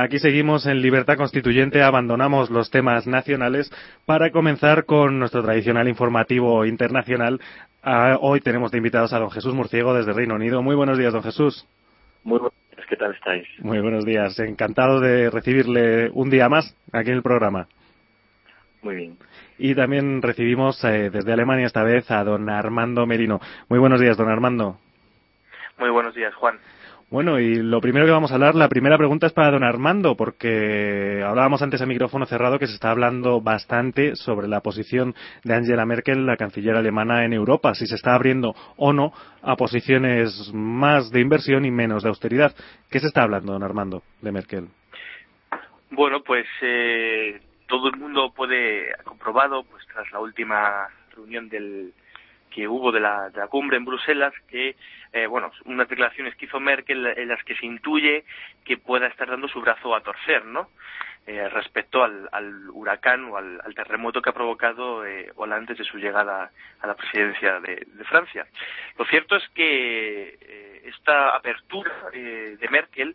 Aquí seguimos en Libertad Constituyente, abandonamos los temas nacionales para comenzar con nuestro tradicional informativo internacional. Ah, hoy tenemos de invitados a don Jesús Murciego desde Reino Unido. Muy buenos días, don Jesús. Muy buenos días, ¿qué tal estáis? Muy buenos días, encantado de recibirle un día más aquí en el programa. Muy bien. Y también recibimos eh, desde Alemania esta vez a don Armando Merino. Muy buenos días, don Armando. Muy buenos días, Juan. Bueno, y lo primero que vamos a hablar, la primera pregunta es para don Armando, porque hablábamos antes a micrófono cerrado que se está hablando bastante sobre la posición de Angela Merkel, la canciller alemana, en Europa, si se está abriendo o no a posiciones más de inversión y menos de austeridad. ¿Qué se está hablando, don Armando, de Merkel? Bueno, pues eh, todo el mundo puede ha comprobado, pues tras la última reunión del que hubo de la, de la cumbre en Bruselas, que, eh, bueno, unas declaraciones que hizo Merkel en las que se intuye que pueda estar dando su brazo a torcer, ¿no? Eh, respecto al, al, huracán o al, al, terremoto que ha provocado eh, Hollande desde su llegada a la presidencia de, de Francia. Lo cierto es que eh, esta apertura eh, de Merkel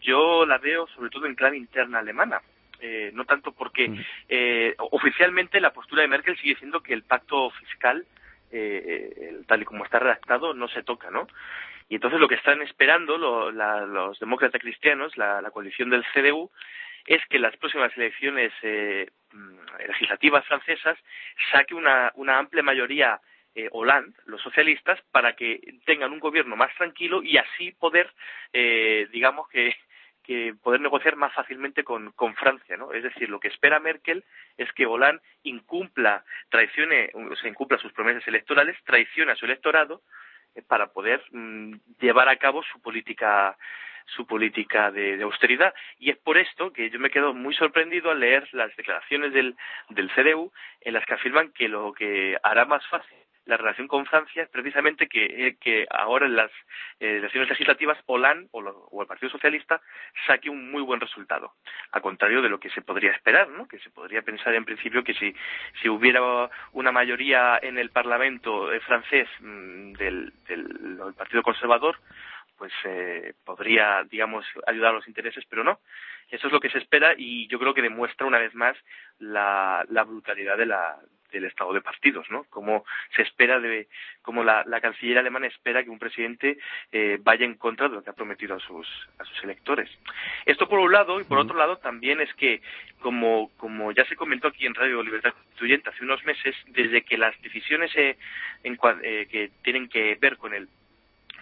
yo la veo sobre todo en clave interna alemana. Eh, no tanto porque eh, oficialmente la postura de Merkel sigue siendo que el pacto fiscal, eh, tal y como está redactado, no se toca, ¿no? Y entonces lo que están esperando los demócratas cristianos, la, la, coalición del CDU, es que en las próximas elecciones eh, legislativas francesas saque una, una amplia mayoría eh, Hollande, los socialistas, para que tengan un gobierno más tranquilo y así poder, eh, digamos que que poder negociar más fácilmente con, con Francia, ¿no? Es decir, lo que espera Merkel es que Hollande incumpla, traicione, o sea, incumpla sus promesas electorales, traicione a su electorado eh, para poder mmm, llevar a cabo su política su política de, de, austeridad. Y es por esto que yo me quedo muy sorprendido al leer las declaraciones del, del CDU en las que afirman que lo que hará más fácil la relación con Francia es precisamente que, eh, ahora en las eh, elecciones legislativas Hollande o, lo, o, el Partido Socialista saque un muy buen resultado, a contrario de lo que se podría esperar, ¿no? que se podría pensar en principio que si, si hubiera una mayoría en el Parlamento eh, francés mmm, del, del, Partido Conservador, pues eh, podría, digamos, ayudar a los intereses, pero no. Eso es lo que se espera y yo creo que demuestra una vez más la brutalidad de la, del estado de partidos, ¿no? Como se espera de, como la, la canciller alemana espera que un presidente eh, vaya en contra de lo que ha prometido a sus, a sus electores. Esto por un lado, y por otro lado también es que, como, como ya se comentó aquí en Radio Libertad Constituyente hace unos meses, desde que las decisiones eh, en, eh, que tienen que ver con el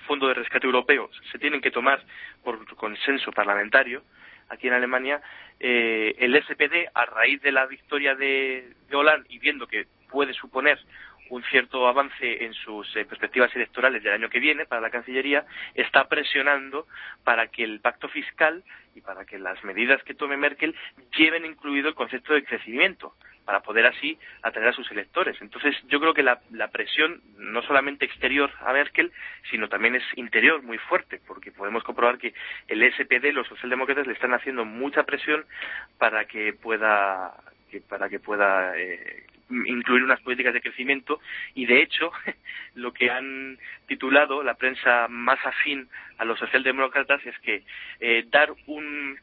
Fondo de Rescate Europeo se tienen que tomar por consenso parlamentario, aquí en Alemania, eh, el SPD, a raíz de la victoria de, de Hollande y viendo que puede suponer un cierto avance en sus eh, perspectivas electorales del año que viene para la Cancillería, está presionando para que el pacto fiscal y para que las medidas que tome Merkel lleven incluido el concepto de crecimiento, para poder así atraer a sus electores. Entonces, yo creo que la, la, presión, no solamente exterior a Merkel, sino también es interior muy fuerte, porque podemos comprobar que el SPD, los socialdemócratas, le están haciendo mucha presión para que pueda que para que pueda eh, incluir unas políticas de crecimiento y de hecho lo que han titulado la prensa más afín a los socialdemócratas es que eh, dar un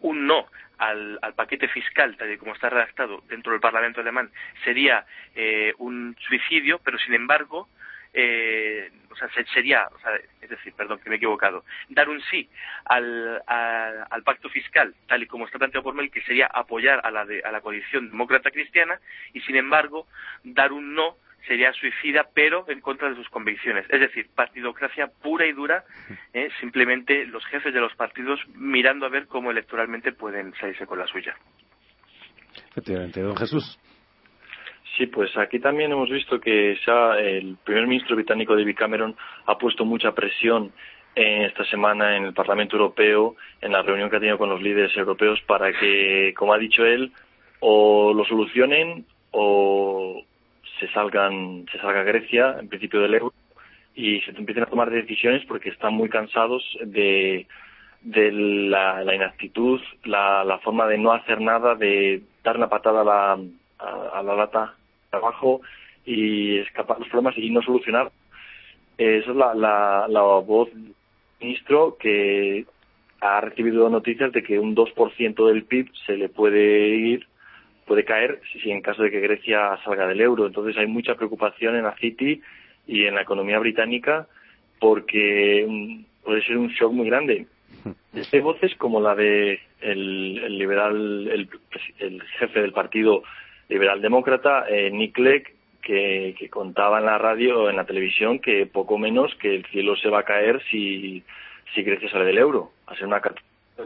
un no al, al, paquete fiscal, tal y como está redactado dentro del Parlamento alemán, sería eh, un suicidio, pero sin embargo, eh, o sea, sería, o sea, es decir, perdón, que me he equivocado, dar un sí al, al pacto fiscal, tal y como está planteado por Mel, que sería apoyar a la, de, a la coalición demócrata cristiana, y sin embargo, dar un no sería suicida, pero en contra de sus convicciones. Es decir, partidocracia pura y dura, eh, simplemente los jefes de los partidos mirando a ver cómo electoralmente pueden salirse con la suya. Efectivamente, don Jesús. Sí, pues aquí también hemos visto que ya el primer ministro británico David Cameron ha puesto mucha presión en esta semana en el Parlamento Europeo, en la reunión que ha tenido con los líderes europeos, para que, como ha dicho él, o lo solucionen o se salgan, se salga Grecia, en principio del euro, y se empiecen a tomar decisiones porque están muy cansados de, de la, la inactitud, la, forma de no hacer nada, de dar una patada a la, a, la lata abajo y escapar los problemas y no solucionar. Esa es la, la, la voz del ministro que ha recibido noticias de que un 2% del PIB se le puede ir, puede caer si en caso de que Grecia salga del euro. Entonces hay mucha preocupación en la City y en la economía británica porque mm, puede ser un shock muy grande. Hay voces como la de el, liberal, el, jefe del partido liberal demócrata, eh, Nick Clegg, que, que, contaba en la radio, en la televisión, que poco menos que el cielo se va a caer si, si Grecia sale del euro. Va a ser una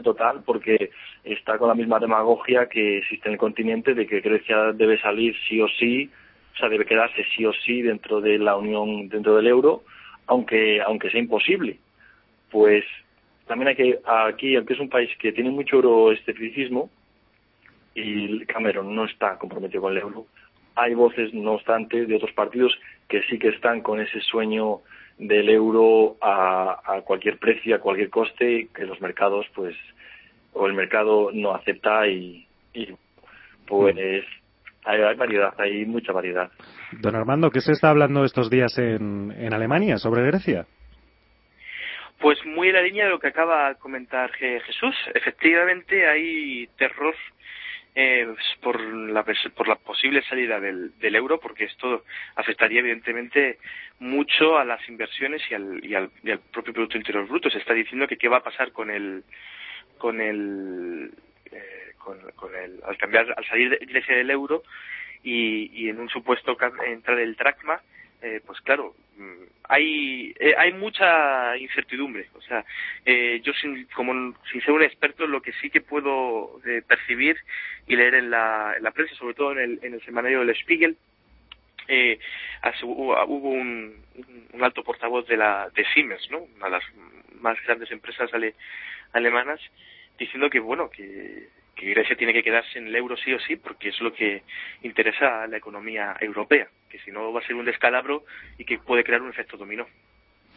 total porque está con la misma demagogia que existe en el continente de que Grecia debe salir sí o sí, o sea, debe quedarse sí o sí dentro de la Unión, dentro del euro, aunque, aunque sea imposible. Pues también hay que, aquí, aunque es un país que tiene mucho euroescepticismo, y Cameron no está comprometido con el euro, hay voces, no obstante, de otros partidos que sí que están con ese sueño del euro a, cualquier precio, a cualquier coste, que los mercados, pues, o el mercado no acepta y, pues hay, variedad, hay mucha variedad. Don Armando, ¿qué se está hablando estos días en, en Alemania sobre Grecia? Pues muy en la línea de lo que acaba de comentar Jesús. Efectivamente hay terror eh, por, la, por la posible salida del, del, euro, porque esto afectaría evidentemente mucho a las inversiones y al, y al, propio Producto Interior Bruto. Se está diciendo que qué va a pasar con el, con el, eh, con, con, el, al cambiar, al salir de Grecia del euro y, y en un supuesto entrar el dracma, eh, pues claro, mm, hay, eh, hay mucha incertidumbre. O sea, eh, yo sin, como sin ser un experto, lo que sí que puedo eh, percibir y leer en la, en la prensa, sobre todo en el, en el semanario del Spiegel, eh, hubo, un, un, alto portavoz de la de Siemens, ¿no? una de las más grandes empresas ale, alemanas, diciendo que bueno que que Grecia tiene que quedarse en el euro sí o sí porque es lo que interesa a la economía europea, que si no va a ser un descalabro y que puede crear un efecto dominó.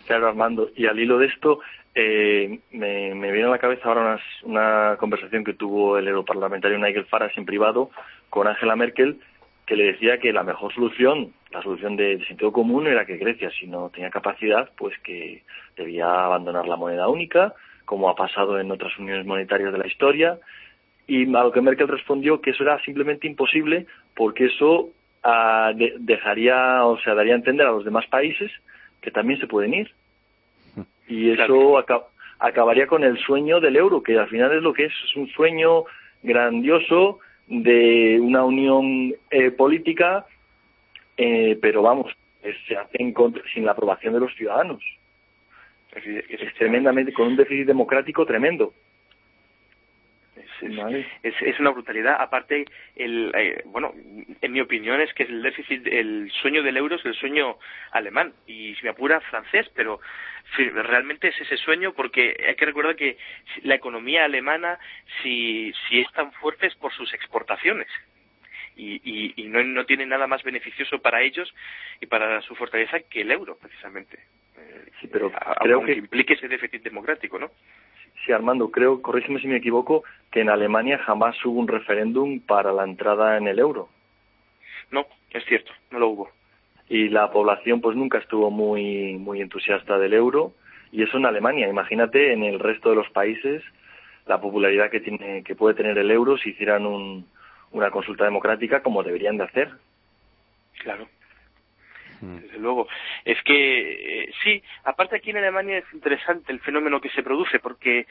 Claro, Armando. Y al hilo de esto, eh, me, me viene a la cabeza ahora una conversación que tuvo el europarlamentario Nigel Farage en privado con Angela Merkel, que le decía que la mejor solución, la solución de, de, sentido común, era que Grecia, si no tenía capacidad, pues que debía abandonar la moneda única, como ha pasado en otras uniones monetarias de la historia, y a lo que Merkel respondió que eso era simplemente imposible porque eso uh, de, dejaría, o sea, daría a entender a los demás países que también se pueden ir. Y eso acab acabaría con el sueño del euro, que al final es lo que es, es un sueño grandioso de una unión eh, política, eh, pero vamos, se hace en contra, sin la aprobación de los ciudadanos. Es, es tremendamente, con un déficit democrático tremendo. Es, es, una brutalidad. Aparte, el, eh, bueno, en mi opinión es que el déficit, el sueño del euro es el sueño alemán y si me apura francés, pero realmente es ese sueño porque hay que recordar que la economía alemana, si, si es tan fuerte es por sus exportaciones. Y, y, y no, no, tiene nada más beneficioso para ellos y para su fortaleza que el euro, precisamente. Sí, pero eh, creo que implique ese déficit democrático, ¿no? Sí, Armando, creo, corrígeme si me equivoco, que en Alemania jamás hubo un referéndum para la entrada en el euro. No, es cierto, no lo hubo. Y la población pues nunca estuvo muy, muy entusiasta del euro. Y eso en Alemania. Imagínate en el resto de los países la popularidad que, tiene, que puede tener el euro si hicieran un, una consulta democrática como deberían de hacer. Claro. Desde luego. Es que eh, sí, aparte aquí en Alemania es interesante el fenómeno que se produce porque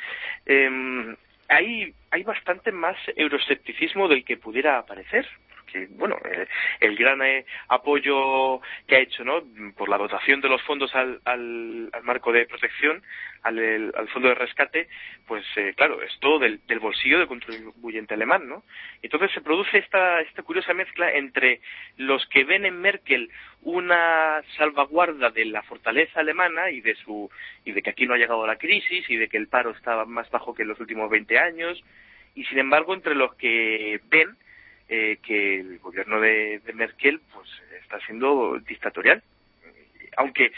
eh, hay, hay bastante más euroscepticismo del que pudiera parecer que bueno eh, el gran eh, apoyo que ha hecho no por la dotación de los fondos al, al, al marco de protección al, al fondo de rescate pues eh, claro es todo del, del, bolsillo del contribuyente alemán no entonces se produce esta esta curiosa mezcla entre los que ven en Merkel una salvaguarda de la fortaleza alemana y de su y de que aquí no ha llegado la crisis y de que el paro estaba más bajo que en los últimos 20 años y sin embargo entre los que ven eh, que el gobierno de, Merkel pues está siendo dictatorial. Aunque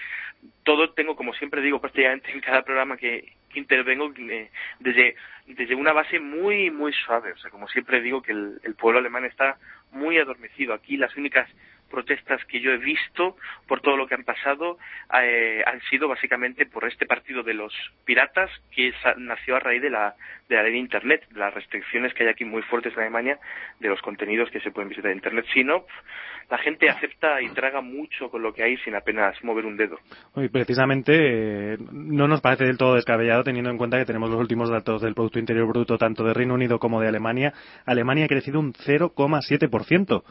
todo tengo, como siempre digo prácticamente en cada programa que, intervengo, eh, desde, desde una base muy, muy suave. O sea, como siempre digo que el pueblo alemán está muy adormecido. Aquí las únicas protestas que yo he visto por todo lo que han pasado eh, han sido básicamente por este partido de los piratas que nació a raíz de la, de la ley de Internet, de las restricciones que hay aquí muy fuertes en Alemania de los contenidos que se pueden visitar en Internet. Si no, la gente acepta y traga mucho con lo que hay sin apenas mover un dedo. Y precisamente eh, no nos parece del todo descabellado teniendo en cuenta que tenemos los últimos datos del Producto Interior Bruto tanto de Reino Unido como de Alemania. Alemania ha crecido un 0,7%.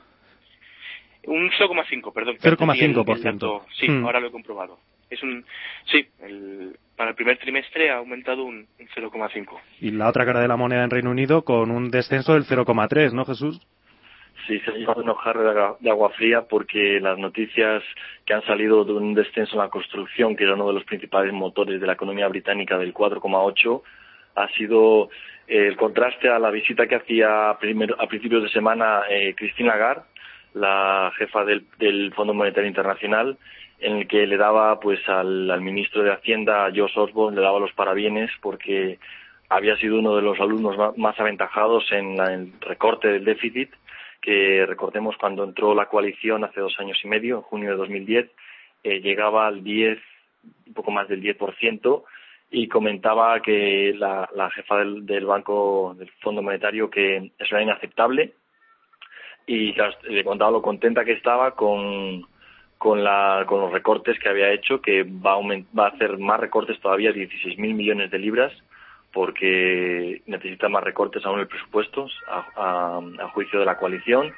Un 0,5, perdón. 0,5%. Sí, mm. ahora lo he comprobado. Es un, sí, para el primer trimestre ha aumentado un, 0,5. Y la otra cara de la moneda en Reino Unido con un descenso del 0,3, ¿no, Jesús? Sí, se ha llevado un jarro de agua fría porque las noticias que han salido de un descenso en la construcción, que era uno de los principales motores de la economía británica del 4,8, ha sido el contraste a la visita que hacía a, principios de semana eh, Cristina Lagarde, la jefa del, Fondo Monetario Internacional, en el que le daba pues al, ministro de Hacienda, Josh Osborne, le daba los parabienes porque había sido uno de los alumnos más, aventajados en, el recorte del déficit, que recordemos cuando entró la coalición hace dos años y medio, en junio de 2010, eh, llegaba al 10, un poco más del 10%, y comentaba que la, jefa del, del, Banco, del Fondo Monetario, que eso era inaceptable y le contaba lo contenta que estaba con, con, la, con los recortes que había hecho, que va a, va a hacer más recortes todavía, 16.000 millones de libras, porque necesita más recortes aún el presupuesto, a, juicio de la coalición,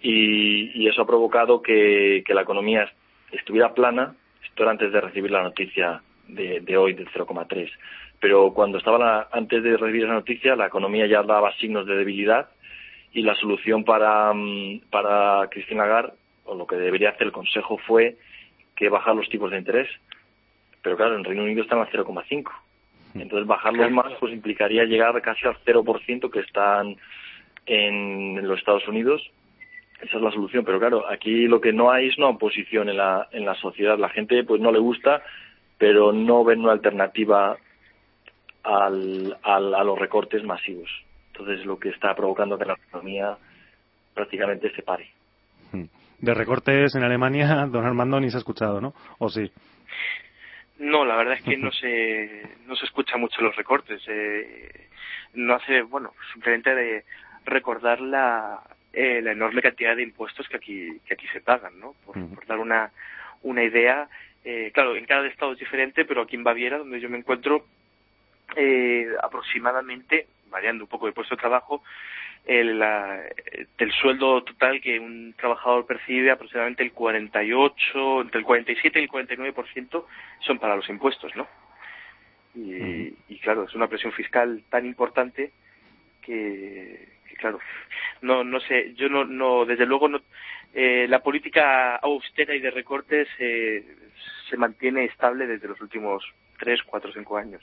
y, y, eso ha provocado que, la economía estuviera plana, esto era antes de recibir la noticia de, hoy del 0,3. Pero cuando estaba antes de recibir esa noticia, la economía ya daba signos de debilidad y la solución para, mm, para Cristina Lagarde, o lo que debería hacer el Consejo, fue que bajar los tipos de interés. Pero claro, en Reino Unido están al 0,5. Entonces bajarlos más pues implicaría llegar casi al 0% que están en los Estados Unidos. Esa es la solución. Pero claro, aquí lo que no hay es una oposición en la, en la sociedad. La gente pues no le gusta pero no ven una alternativa al, al, a los recortes masivos. Entonces, lo que está provocando que la economía prácticamente se pare. Hmm. De recortes en Alemania, don Armando ni se ha escuchado, ¿no? ¿O sí? No, la verdad es que no se, no se escucha mucho los recortes. Eh, no hace, bueno, simplemente de recordar la, eh, la enorme cantidad de impuestos que aquí, que aquí se pagan, ¿no? Por, por dar una, una idea, eh, claro, en cada estado es diferente, pero aquí en Baviera, donde yo me encuentro, eh, aproximadamente, variando un poco de puesto de trabajo, el, del sueldo total que un trabajador percibe, aproximadamente el 48, entre el 47 y el 49% son para los impuestos, ¿no? Y, y claro, es una presión fiscal tan importante que, claro, no, no sé, yo no, no, desde luego no, eh, la política austera y de recortes eh, se mantiene estable desde los últimos tres, cuatro, cinco años.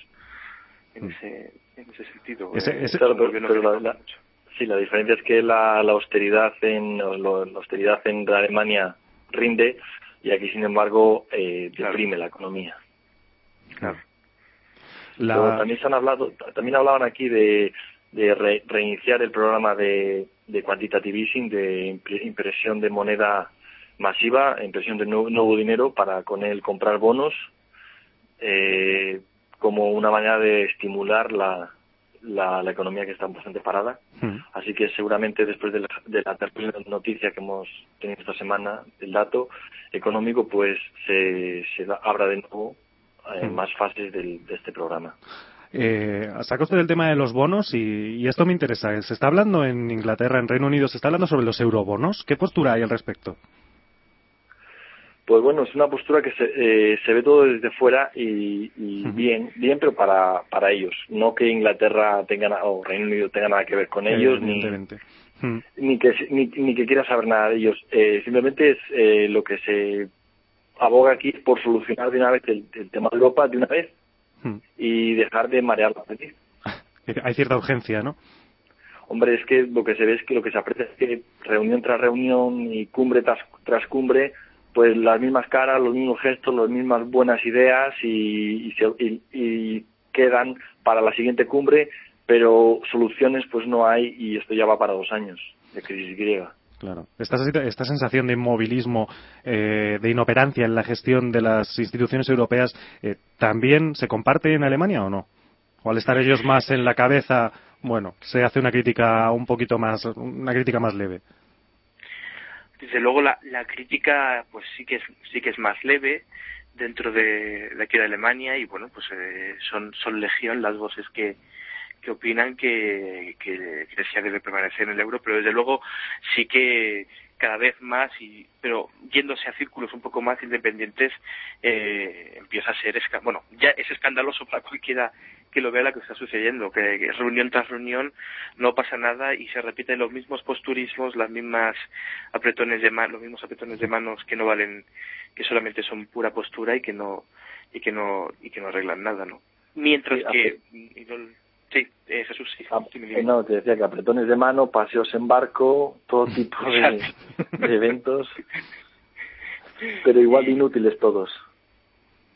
En mm. ese, en ese sentido. Eh, pero, la, sí, la diferencia es que la, austeridad en la austeridad en Alemania rinde y aquí, sin embargo, eh, deprime la economía. Claro. también se han hablado, también hablaban aquí de de reiniciar el programa de, de quantitative easing, de impresión de moneda masiva, impresión de nuevo, dinero para con él comprar bonos eh, como una manera de estimular la, la, economía que está bastante parada. Hmm. Así que seguramente después de la, de la noticia que hemos tenido esta semana, el dato económico, pues se, se abra de nuevo en hmm. más fases del, de este programa. Eh, saca usted el tema de los bonos y, esto me interesa. Se está hablando en Inglaterra, en Reino Unido, se está hablando sobre los eurobonos. ¿Qué postura hay al respecto? Pues bueno, es una postura que se, eh, se ve todo desde fuera y, bien, bien, pero para, para ellos. No que Inglaterra tenga o Reino Unido tenga nada que ver con ellos, ni, ni, que, ni, que quiera saber nada de ellos. Eh, simplemente es eh, lo que se aboga aquí por solucionar de una vez el tema de Europa de una vez Hmm. y dejar de marear la. Hay cierta urgencia, ¿no? Hombre, es que lo que se ve es que lo que se aprecia es que reunión tras reunión y cumbre tras, tras cumbre, pues las mismas caras, los mismos gestos, las mismas buenas ideas y, y, quedan para la siguiente cumbre, pero soluciones pues no hay y esto ya va para dos años de crisis griega. Claro. Esta, esta sensación de inmovilismo, eh, de inoperancia en la gestión de las instituciones europeas, eh, ¿también se comparte en Alemania o no? ¿O al estar ellos más en la cabeza, bueno, se hace una crítica un poquito más, una crítica más leve? Desde luego la, la crítica, pues sí que es, sí que es más leve dentro de, aquí de Alemania y bueno, pues eh, son, son legión las voces que, que opinan que, que Grecia debe permanecer en el euro, pero desde luego sí que cada vez más, y, pero yéndose a círculos un poco más independientes, eh, empieza a ser, bueno, ya es escandaloso para cualquiera que lo vea lo que está sucediendo, que, reunión tras reunión no pasa nada y se repiten los mismos posturismos, las mismas apretones de manos, los mismos apretones de manos que no valen, que solamente son pura postura y que no y que no y que no arreglan nada, ¿no? Mientras que Sí, eh, Jesús, sí. Ah, no, te decía que apretones de mano, paseos en barco, todo tipo de, eventos, pero igual de inútiles todos.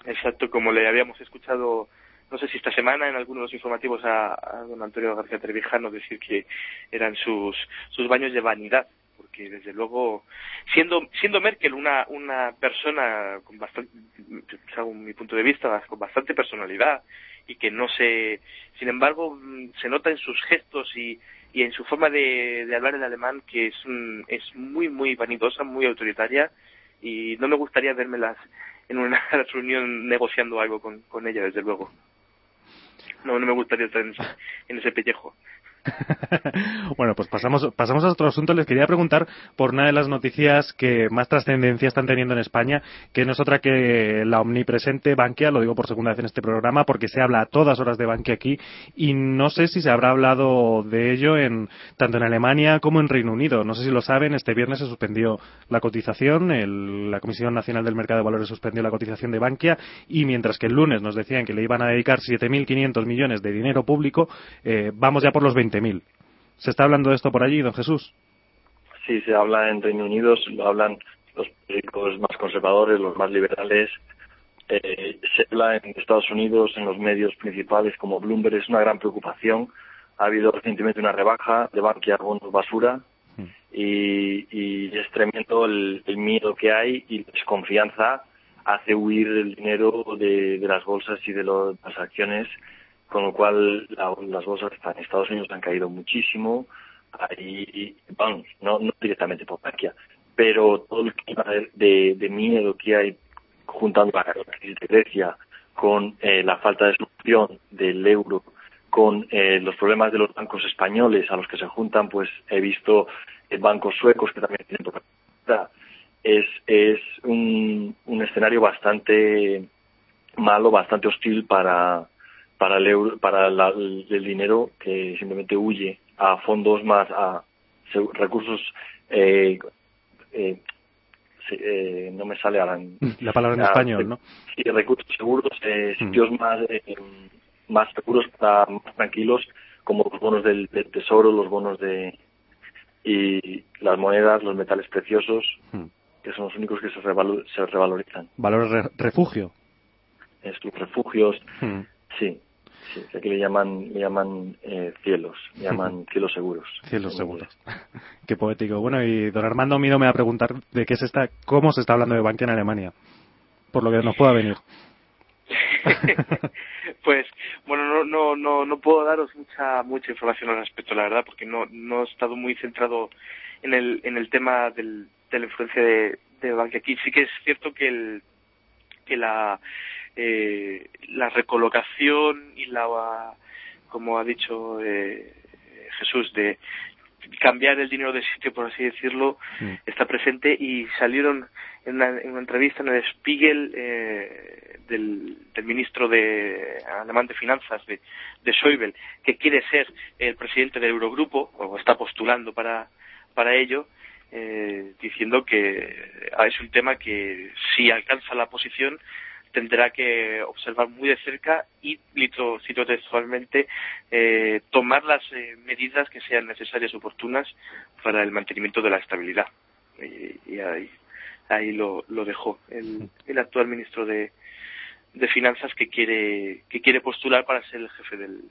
Exacto, como le habíamos escuchado, no sé si esta semana en algunos de los informativos a, don Antonio García Trevijano decir que eran sus, sus baños de vanidad, porque desde luego, siendo, siendo Merkel una, una persona con bastante, según mi punto de vista, con bastante personalidad, y que no se, sin embargo, mm, se nota en sus gestos y, y en su forma de, de hablar el alemán que es, es muy, muy vanidosa, muy autoritaria y no me gustaría vermelas en una reunión negociando algo con, con ella, desde luego. No, no me gustaría estar en, en ese pellejo. bueno, pues pasamos, pasamos a otro asunto. Les quería preguntar por una de las noticias que más trascendencia están teniendo en España, que no es otra que la omnipresente Bankia, lo digo por segunda vez en este programa, porque se habla a todas horas de Bankia aquí, y no sé si se habrá hablado de ello en, tanto en Alemania como en Reino Unido. No sé si lo saben, este viernes se suspendió la cotización, la Comisión Nacional del Mercado de Valores suspendió la cotización de Bankia, y mientras que el lunes nos decían que le iban a dedicar 7.500 millones de dinero público, eh, vamos ya por los 20 ¿Se está hablando de esto por allí, don Jesús? Sí, se habla en Reino Unido, lo hablan los políticos más conservadores, los más liberales. Eh, se habla en Estados Unidos, en los medios principales como Bloomberg, es una gran preocupación. Ha habido recientemente una rebaja de Bankia bonos basura mm. y, es tremendo el, miedo que hay y la desconfianza hace huir el dinero de, las bolsas y de las acciones con lo cual las bolsas en Estados Unidos han caído muchísimo, ahí, bueno, no, no directamente por Bankia, pero todo el clima de, de, miedo que hay juntando la crisis de Grecia con eh, la falta de solución del euro, con eh, los problemas de los bancos españoles a los que se juntan, pues he visto eh, bancos suecos que también tienen problemas. Es, es un, un escenario bastante malo, bastante hostil para, para el, euro, para el dinero que simplemente huye a fondos más, a recursos, eh, eh, eh, no me sale ahora. La palabra en español, ¿no? Sí, recursos seguros, eh, mm. sitios más, eh, más seguros, más tranquilos, como los bonos del, tesoro, los bonos de. y las monedas, los metales preciosos, mm. que son los únicos que se, se revalorizan. ¿Valor refugio? Es, refugios, mm. sí. Sí, aquí le llaman, le llaman eh, cielos, le llaman cielos seguros. Cielos seguros. Qué poético. Bueno, y don Armando Mido me va a preguntar de qué se está, cómo se está hablando de Bankia en Alemania, por lo que nos pueda venir. pues bueno no no no no puedo daros mucha mucha información al respecto la verdad porque no no he estado muy centrado en el en el tema del, de la influencia de, de Bankia aquí sí que es cierto que el que la eh, la recolocación y la, como ha dicho eh, Jesús, de cambiar el dinero de sitio, por así decirlo, mm. está presente y salieron en una, entrevista en el Spiegel eh, del, del, ministro de alemán de finanzas de, de Schäuble que quiere ser el presidente del Eurogrupo o está postulando para para ello eh, diciendo que es un tema que si alcanza la posición tendrá que observar muy de cerca y, cito textualmente, eh, tomar las eh, medidas que sean necesarias y oportunas para el mantenimiento de la estabilidad. Y, ahí, ahí lo, lo dejó el, el actual ministro de, de Finanzas que quiere, que quiere postular para ser el jefe del,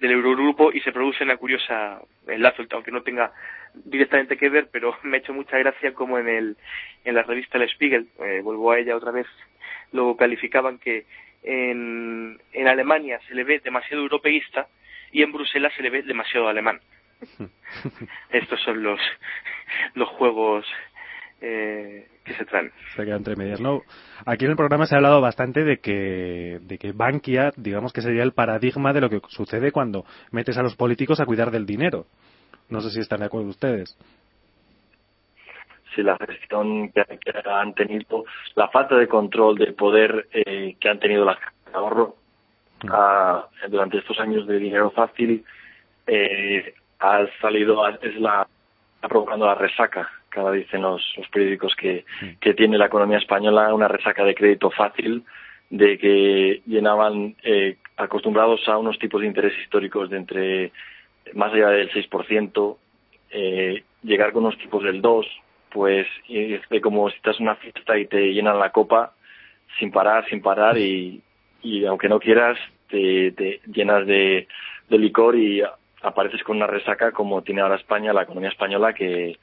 del Eurogrupo y se produce una curiosa enlace, aunque no tenga directamente que ver, pero me ha hecho mucha gracia como en el en la revista El Spiegel, eh, vuelvo a ella otra vez, lo calificaban que en, en Alemania se le ve demasiado europeísta y en Bruselas se le ve demasiado alemán. Estos son los los juegos eh, que se traen. Se queda entre medias. No, aquí en el programa se ha hablado bastante de que, de que Bankia, digamos que sería el paradigma de lo que sucede cuando metes a los políticos a cuidar del dinero. No sé si están de acuerdo ustedes. Sí, la gestión que, han tenido, la falta de control del poder eh, que han tenido las de ahorro mm. durante estos años de dinero fácil eh, ha salido, es la, está provocando la resaca cada dicen los, los periódicos que, que tiene la economía española una resaca de crédito fácil, de que llenaban eh, acostumbrados a unos tipos de interés históricos de entre más allá del 6%, eh, llegar con unos tipos del 2%, pues es como si estás en una fiesta y te llenan la copa sin parar, sin parar y, y aunque no quieras te, te llenas de, de licor y apareces con una resaca como tiene ahora España, la economía española, que,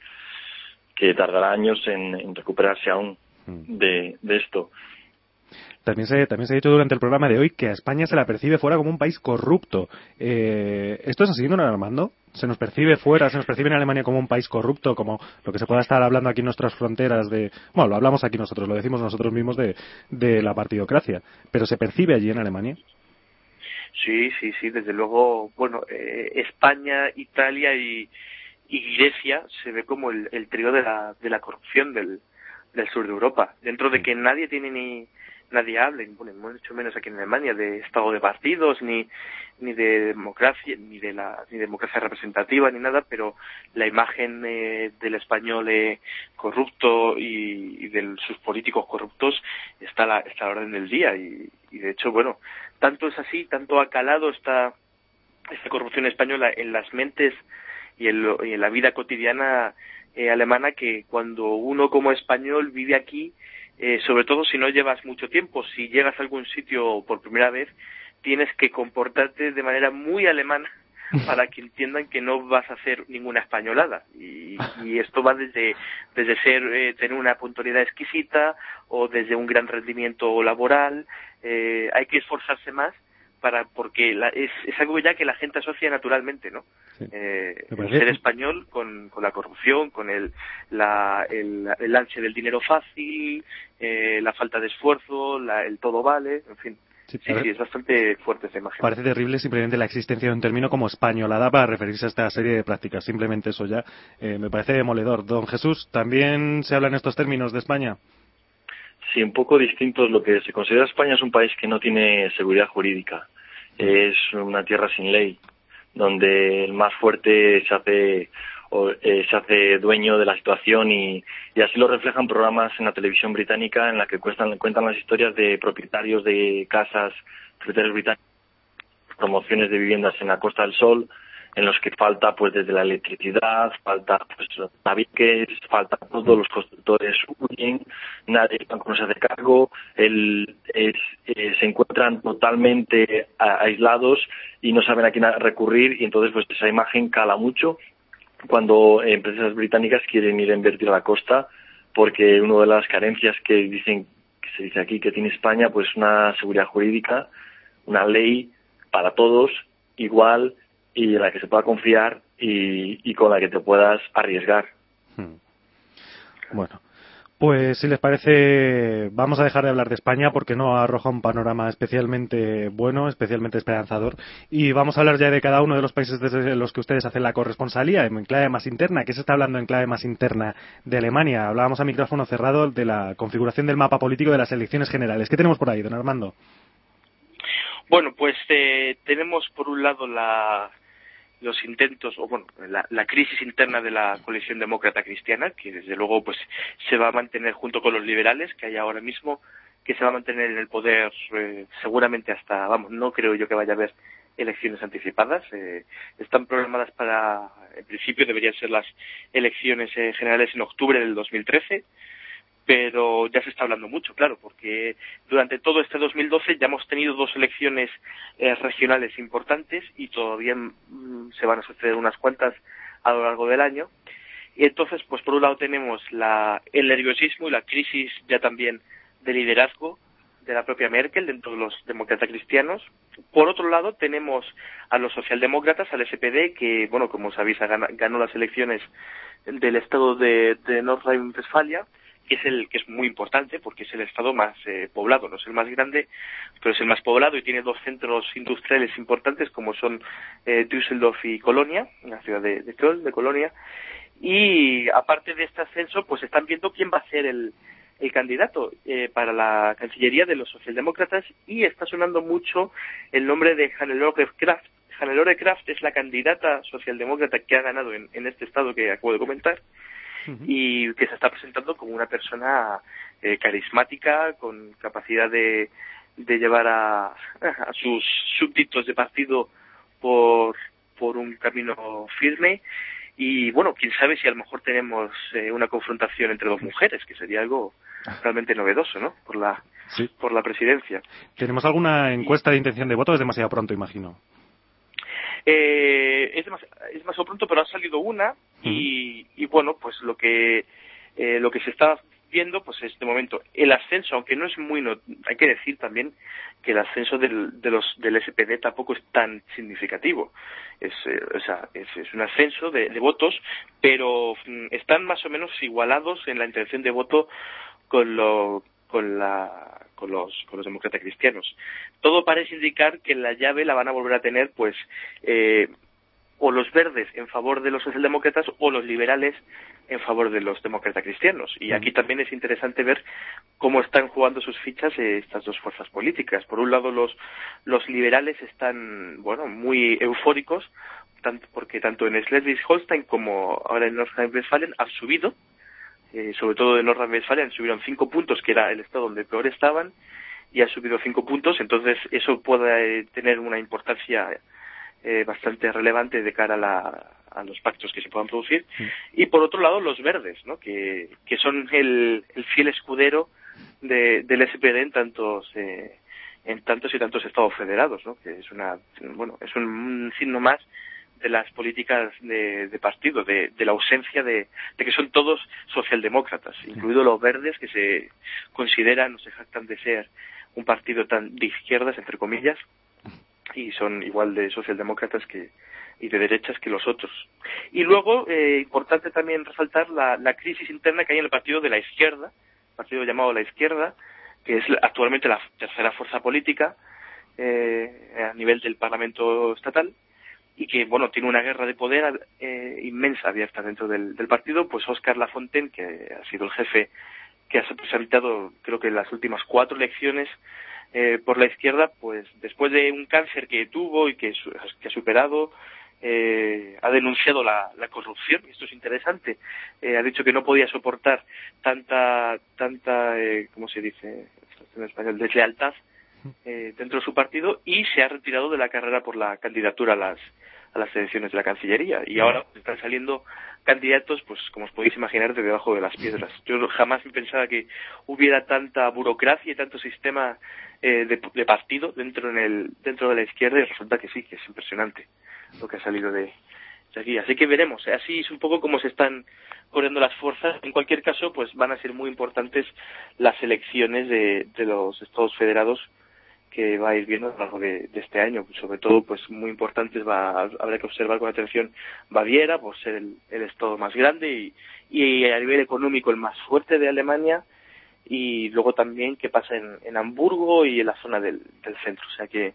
que tardará años en, recuperarse aún mm. de, esto. También se, también se ha dicho durante el programa de hoy que a España se la percibe fuera como un país corrupto. Eh, ¿Esto es así, don Armando? ¿Se nos percibe fuera, se nos percibe en Alemania como un país corrupto, como lo que se pueda estar hablando aquí en nuestras fronteras de... Bueno, lo hablamos aquí nosotros, lo decimos nosotros mismos de, de la partidocracia. ¿Pero se percibe allí en Alemania? Sí, sí, sí, desde luego, bueno, eh, España, Italia y, y Grecia se ve como el, el trío de la, de la corrupción del, del sur de Europa, dentro de que nadie tiene ni nadie hable, bueno, mucho menos aquí en Alemania, de estado de partidos, ni, ni de democracia, ni de la ni democracia representativa, ni nada, pero la imagen eh, del español eh, corrupto y, y, de sus políticos corruptos está a la, está a la orden del día. Y, y de hecho, bueno, tanto es así, tanto ha calado esta, esta corrupción española en las mentes y en, la vida cotidiana eh, alemana que cuando uno como español vive aquí, eh, sobre todo si no llevas mucho tiempo, si llegas a algún sitio por primera vez, tienes que comportarte de manera muy alemana para que entiendan que no vas a hacer ninguna españolada. Y, esto va desde desde ser eh, tener una puntualidad exquisita o desde un gran rendimiento laboral. Hay que esforzarse más para porque es, es, algo ya que la gente asocia naturalmente, ¿no? Eh, el ser español con, con, la corrupción, con el, la, el, el ansia del dinero fácil, eh, la falta de esfuerzo, la, el todo vale, en fin. Sí, sí, es bastante fuerte esa imagen. Parece terrible simplemente la existencia de un término como españolada para referirse a esta serie de prácticas. Simplemente eso ya eh, me parece demoledor. Don Jesús, ¿también se hablan estos términos de España? Sí, un poco distintos. Lo que se considera España es un país que no tiene seguridad jurídica. Es una tierra sin ley, donde el más fuerte se hace o, eh, se hace dueño de la situación y, y, así lo reflejan programas en la televisión británica en la que cuentan, cuentan las historias de propietarios de casas, propietarios británicos, promociones de viviendas en la Costa del Sol, en los que falta pues desde la electricidad, falta pues tabiques, falta todos los constructores huyen, nadie no se hace cargo, el, es, eh, se encuentran totalmente aislados y no saben a quién recurrir y entonces pues esa imagen cala mucho cuando empresas británicas quieren ir a invertir a la costa porque una de las carencias que dicen que se dice aquí que tiene España pues una seguridad jurídica, una ley para todos igual y en la que se pueda confiar y, con la que te puedas arriesgar. Hmm. Bueno, pues si les parece, vamos a dejar de hablar de España porque no arroja un panorama especialmente bueno, especialmente esperanzador. Y vamos a hablar ya de cada uno de los países desde los que ustedes hacen la corresponsalía en clave más interna. ¿Qué se está hablando en clave más interna de Alemania? Hablábamos a micrófono cerrado de la configuración del mapa político de las elecciones generales. ¿Qué tenemos por ahí, don Armando? Bueno, pues eh, tenemos por un lado la los intentos o bueno la, crisis interna de la coalición demócrata cristiana que desde luego pues se va a mantener junto con los liberales que hay ahora mismo que se va a mantener en el poder eh, seguramente hasta vamos no creo yo que vaya a haber elecciones anticipadas eh, están programadas para en principio deberían ser las elecciones eh, generales en octubre del 2013 pero ya se está hablando mucho, claro, porque durante todo este 2012 ya hemos tenido dos elecciones eh, regionales importantes y todavía mm, se van a suceder unas cuantas a lo largo del año. Y entonces, pues por un lado tenemos la, el nerviosismo y la crisis ya también de liderazgo de la propia Merkel dentro de los demócratas cristianos. Por otro lado, tenemos a los socialdemócratas, al SPD, que, bueno, como sabéis, ganó las elecciones del estado de, de Nordrhein-Westfalia, que es el que es muy importante porque es el estado más eh, poblado, no es el más grande, pero es el más poblado y tiene dos centros industriales importantes como son eh, Düsseldorf y Colonia, la ciudad de, de de Colonia, y aparte de este ascenso, pues están viendo quién va a ser el, el candidato eh, para la Cancillería de los socialdemócratas y está sonando mucho el nombre de Hannelore Kraft. Hannelore Kraft es la candidata socialdemócrata que ha ganado en, este estado que acabo de comentar y que se está presentando como una persona eh, carismática, con capacidad de, de llevar a, a sus súbditos de partido por, por un camino firme y bueno, quién sabe si a lo mejor tenemos eh, una confrontación entre dos mujeres, que sería algo realmente novedoso, ¿no? Por la, por la presidencia. ¿Tenemos alguna encuesta de intención de voto? Es demasiado pronto, imagino. Eh, es, demasiado, pronto, pero ha salido una y, y bueno, pues lo que eh, lo que se está viendo, pues este momento, el ascenso, aunque no es muy, no, hay que decir también que el ascenso del, de los, del SPD tampoco es tan significativo. Es, eh, o sea, es, un ascenso de, votos, pero mm, están más o menos igualados en la intención de voto con lo, con la, con los, con los demócratas cristianos. Todo parece indicar que la llave la van a volver a tener, pues, eh, o los verdes en favor de los socialdemócratas o los liberales en favor de los demócratas cristianos. Y aquí también es interesante ver cómo están jugando sus fichas estas dos fuerzas políticas. Por un lado, los, los liberales están, bueno, muy eufóricos, tanto, porque tanto en Schleswig-Holstein como ahora en Nordrhein-Westfalen han subido, eh, sobre todo en Nordrhein-Westfalen subieron cinco puntos, que era el estado donde peor estaban, y ha subido cinco puntos, entonces eso puede tener una importancia eh, bastante relevante de cara a, la, a, los pactos que se puedan producir. Y por otro lado, los verdes, ¿no? que, que son el, el fiel escudero de, del SPD en tantos, eh, en tantos y tantos estados federados, ¿no? que es, una, bueno, es un, signo más de las políticas de, de partido, de, de, la ausencia de, de, que son todos socialdemócratas, incluidos los verdes que se consideran o se jactan de ser un partido tan de izquierdas, entre comillas, y son igual de socialdemócratas que y de derechas que los otros. Y luego, eh, importante también resaltar la, la crisis interna que hay en el partido de la izquierda, partido llamado la izquierda, que es actualmente la tercera fuerza política eh, a nivel del Parlamento estatal y que bueno tiene una guerra de poder eh, inmensa abierta dentro del, del, partido pues Oscar Lafontaine que ha sido el jefe que ha habitado creo que en las últimas cuatro elecciones eh, por la izquierda, pues después de un cáncer que tuvo y que, que ha superado, eh, ha denunciado la, la, corrupción, y esto es interesante, eh, ha dicho que no podía soportar tanta, tanta, eh, ¿cómo se dice en español?, deslealtad eh, dentro de su partido y se ha retirado de la carrera por la candidatura a las, a las elecciones de la Cancillería. Y ahora están saliendo candidatos, pues como os podéis imaginar, de debajo de las piedras. Yo jamás pensaba que hubiera tanta burocracia y tanto sistema eh, de, partido dentro, en el, dentro de la izquierda y resulta que sí, que es impresionante lo que ha salido de, aquí. Así que veremos. Así es un poco como se están corriendo las fuerzas. En cualquier caso, pues van a ser muy importantes las elecciones de, de los Estados Federados que va a ir viendo a lo largo de, este año. Sobre todo, pues muy importantes, va, habrá que observar con atención Baviera, por ser el, estado más grande y, a nivel económico el más fuerte de Alemania, y luego también qué pasa en, en Hamburgo y en la zona del, del, centro. O sea que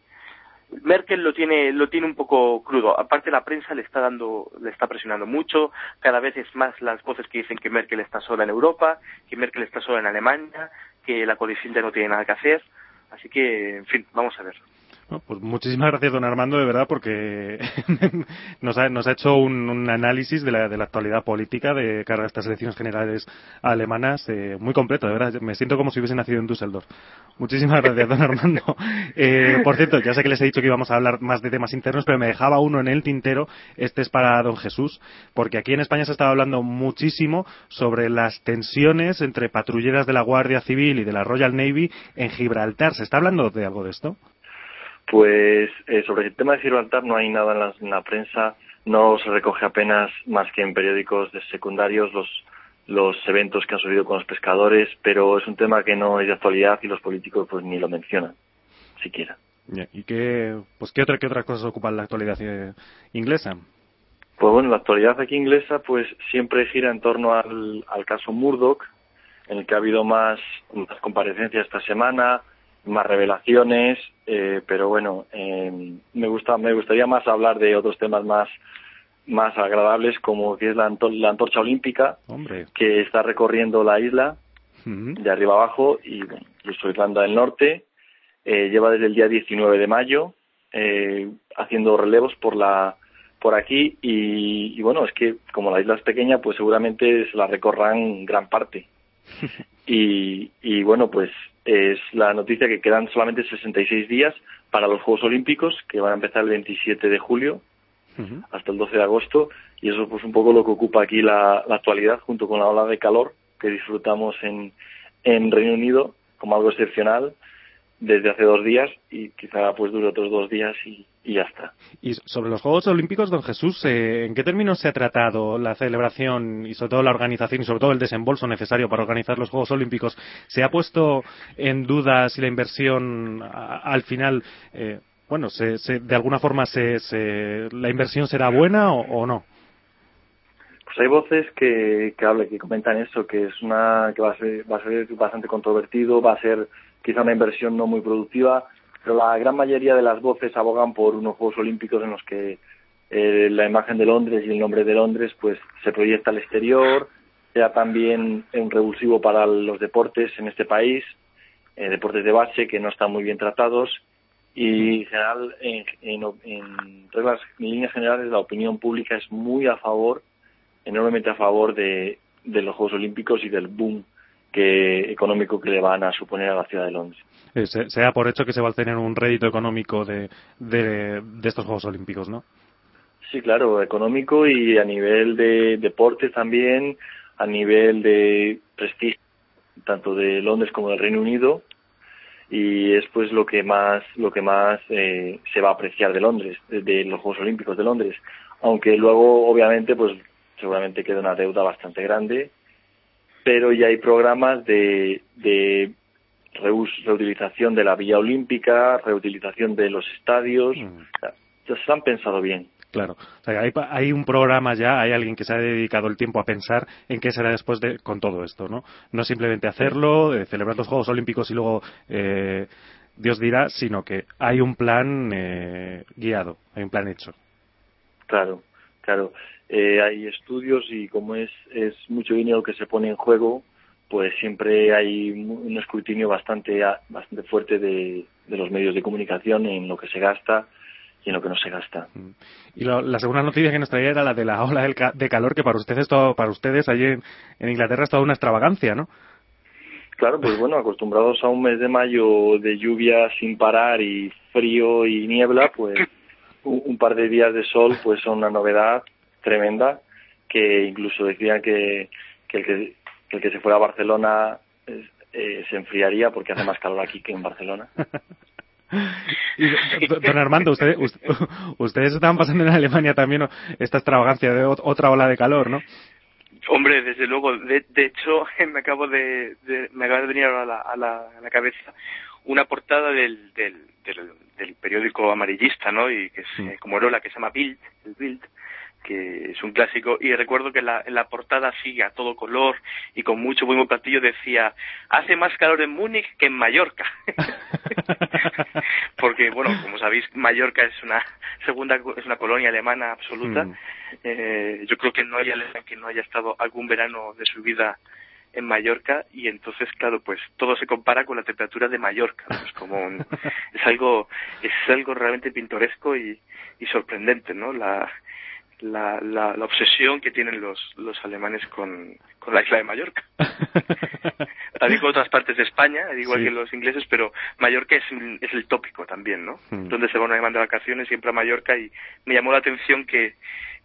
Merkel lo tiene, lo tiene un poco crudo. Aparte la prensa le está dando, le está presionando mucho. Cada vez es más las voces que dicen que Merkel está sola en Europa, que Merkel está sola en Alemania, que la coalición ya no tiene nada que hacer. Así que, en fin, vamos a ver. Pues muchísimas gracias, don Armando, de verdad, porque nos, ha, nos ha hecho un, análisis de la, de la, actualidad política de cara a estas elecciones generales alemanas eh, muy completo, de verdad. Me siento como si hubiese nacido en Düsseldorf. Muchísimas gracias, don Armando. Eh, por cierto, ya sé que les he dicho que íbamos a hablar más de temas internos, pero me dejaba uno en el tintero. Este es para don Jesús, porque aquí en España se estaba hablando muchísimo sobre las tensiones entre patrulleras de la Guardia Civil y de la Royal Navy en Gibraltar. ¿Se está hablando de algo de esto? Pues eh, sobre el tema de Gibraltar no hay nada en la, prensa, no se recoge apenas más que en periódicos de secundarios los, los eventos que han sucedido con los pescadores, pero es un tema que no es de actualidad y los políticos pues ni lo mencionan, siquiera. ¿Y qué, pues, qué, otra, qué otras cosas ocupan la actualidad eh, inglesa? Pues bueno, la actualidad aquí inglesa pues siempre gira en torno al, al caso Murdoch, en el que ha habido más, más comparecencias esta semana, más revelaciones, eh, pero bueno, eh, me gusta, me gustaría más hablar de otros temas más más agradables como que es la, antorcha olímpica que está recorriendo la isla de arriba abajo y bueno, Irlanda del Norte eh, lleva desde el día 19 de mayo eh, haciendo relevos por la por aquí y, y, bueno es que como la isla es pequeña pues seguramente se la recorran gran parte. Y, y bueno pues es la noticia que quedan solamente 66 días para los Juegos Olímpicos, que van a empezar el 27 de julio hasta el 12 de agosto, y eso pues un poco lo que ocupa aquí la, la actualidad, junto con la ola de calor que disfrutamos en, en Reino Unido como algo excepcional desde hace dos días y quizá pues dure otros dos días y, ya está. Y sobre los Juegos Olímpicos, don Jesús, eh, ¿en qué términos se ha tratado la celebración y sobre todo la organización y sobre todo el desembolso necesario para organizar los Juegos Olímpicos? ¿Se ha puesto en duda si la inversión al final, eh, bueno, se, de alguna forma se, la inversión será buena o, no? Pues hay voces que, que, que comentan eso, que es una que va a ser, va a ser bastante controvertido, va a ser quizá una inversión no muy productiva, pero la gran mayoría de las voces abogan por unos Juegos Olímpicos en los que eh, la imagen de Londres y el nombre de Londres pues se proyecta al exterior, sea también un revulsivo para los deportes en este país, eh, deportes de base que no están muy bien tratados y en general, en, en, reglas, en líneas generales, la opinión pública es muy a favor, enormemente a favor de, de los Juegos Olímpicos y del boom que económico que le van a suponer a la ciudad de Londres. Eh, sea por hecho que se va a tener un rédito económico de, de, estos Juegos Olímpicos, ¿no? Sí, claro, económico y a nivel de deportes también, a nivel de prestigio, tanto de Londres como del Reino Unido, y es pues lo que más lo que más eh, se va a apreciar de Londres, de, los Juegos Olímpicos de Londres, aunque luego obviamente pues seguramente queda una deuda bastante grande pero ya hay programas de, de reutilización de la vía olímpica, reutilización de los estadios. Mm. ya se han pensado bien. Claro, hay, hay, un programa ya, hay alguien que se ha dedicado el tiempo a pensar en qué será después de con todo esto, ¿no? No simplemente hacerlo, celebrar los Juegos Olímpicos y luego eh, Dios dirá, sino que hay un plan eh, guiado, hay un plan hecho. Claro, claro. Eh, hay estudios y como es, es mucho dinero que se pone en juego, pues siempre hay un escrutinio bastante, bastante fuerte de, los medios de comunicación en lo que se gasta y en lo que no se gasta. Mm. Y la segunda noticia que nos traía era la de la ola de calor, que para ustedes, todo, para ustedes allí en, en Inglaterra es toda una extravagancia, ¿no? Claro, pues bueno, acostumbrados a un mes de mayo de lluvia sin parar y frío y niebla, pues un par de días de sol pues son una novedad tremenda que incluso decían que, que, el, que el que se fuera a Barcelona eh, se enfriaría porque hace más calor aquí que en Barcelona. don Armando, ustedes, ustedes estaban pasando en Alemania también esta extravagancia de otra ola de calor, ¿no? Hombre, desde luego. De, de hecho, me acabo de, me acaba de venir a la, a la, a la cabeza una portada del, del, del, periódico amarillista, ¿no? Y que es como Erola, que se llama Bild, el Bild, que es un clásico, y recuerdo que la, en la portada así, a todo color y con mucho buen platillo decía, hace más calor en Múnich que en Mallorca. Porque, bueno, como sabéis, Mallorca es una segunda, es una colonia alemana absoluta. Mm. Eh, yo creo que no hay alemán que no haya estado algún verano de su vida en Mallorca y entonces claro pues todo se compara con la temperatura de Mallorca pues como es algo es algo realmente pintoresco y, y sorprendente no la la, la, la, obsesión que tienen los, los alemanes con, con la isla de Mallorca. también con otras partes de España, igual que los ingleses, pero Mallorca es, es el tópico también, ¿no? Hmm. Donde se van a de vacaciones siempre a Mallorca y me llamó la atención que,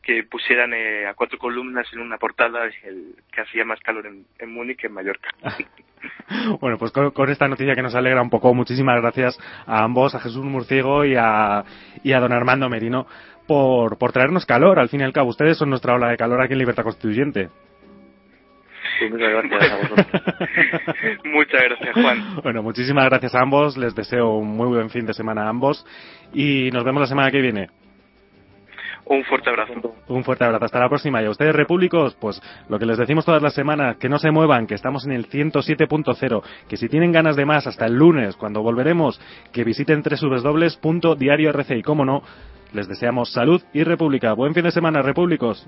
que pusieran eh, a cuatro columnas en una portada el, que hacía más calor en, en Múnich que en Mallorca. bueno, pues con, esta noticia que nos alegra un poco, muchísimas gracias a ambos, a Jesús Murciego y a, y a don Armando Merino, por, por traernos calor. Al fin y al cabo, ustedes son nuestra ola de calor aquí en Libertad Constituyente. muchas gracias a vosotros. muchas gracias, Juan. Bueno, muchísimas gracias a ambos. Les deseo un muy buen fin de semana a ambos. Y nos vemos la semana que viene. Un fuerte abrazo. Un fuerte abrazo. Hasta la próxima. Y a ustedes, repúblicos, pues lo que les decimos todas las semanas, que no se muevan, que estamos en el 107.0, que si tienen ganas de más, hasta el lunes, cuando volveremos, que visiten www.diario.rc y, cómo no, les deseamos salud y república. Buen fin de semana, repúblicos.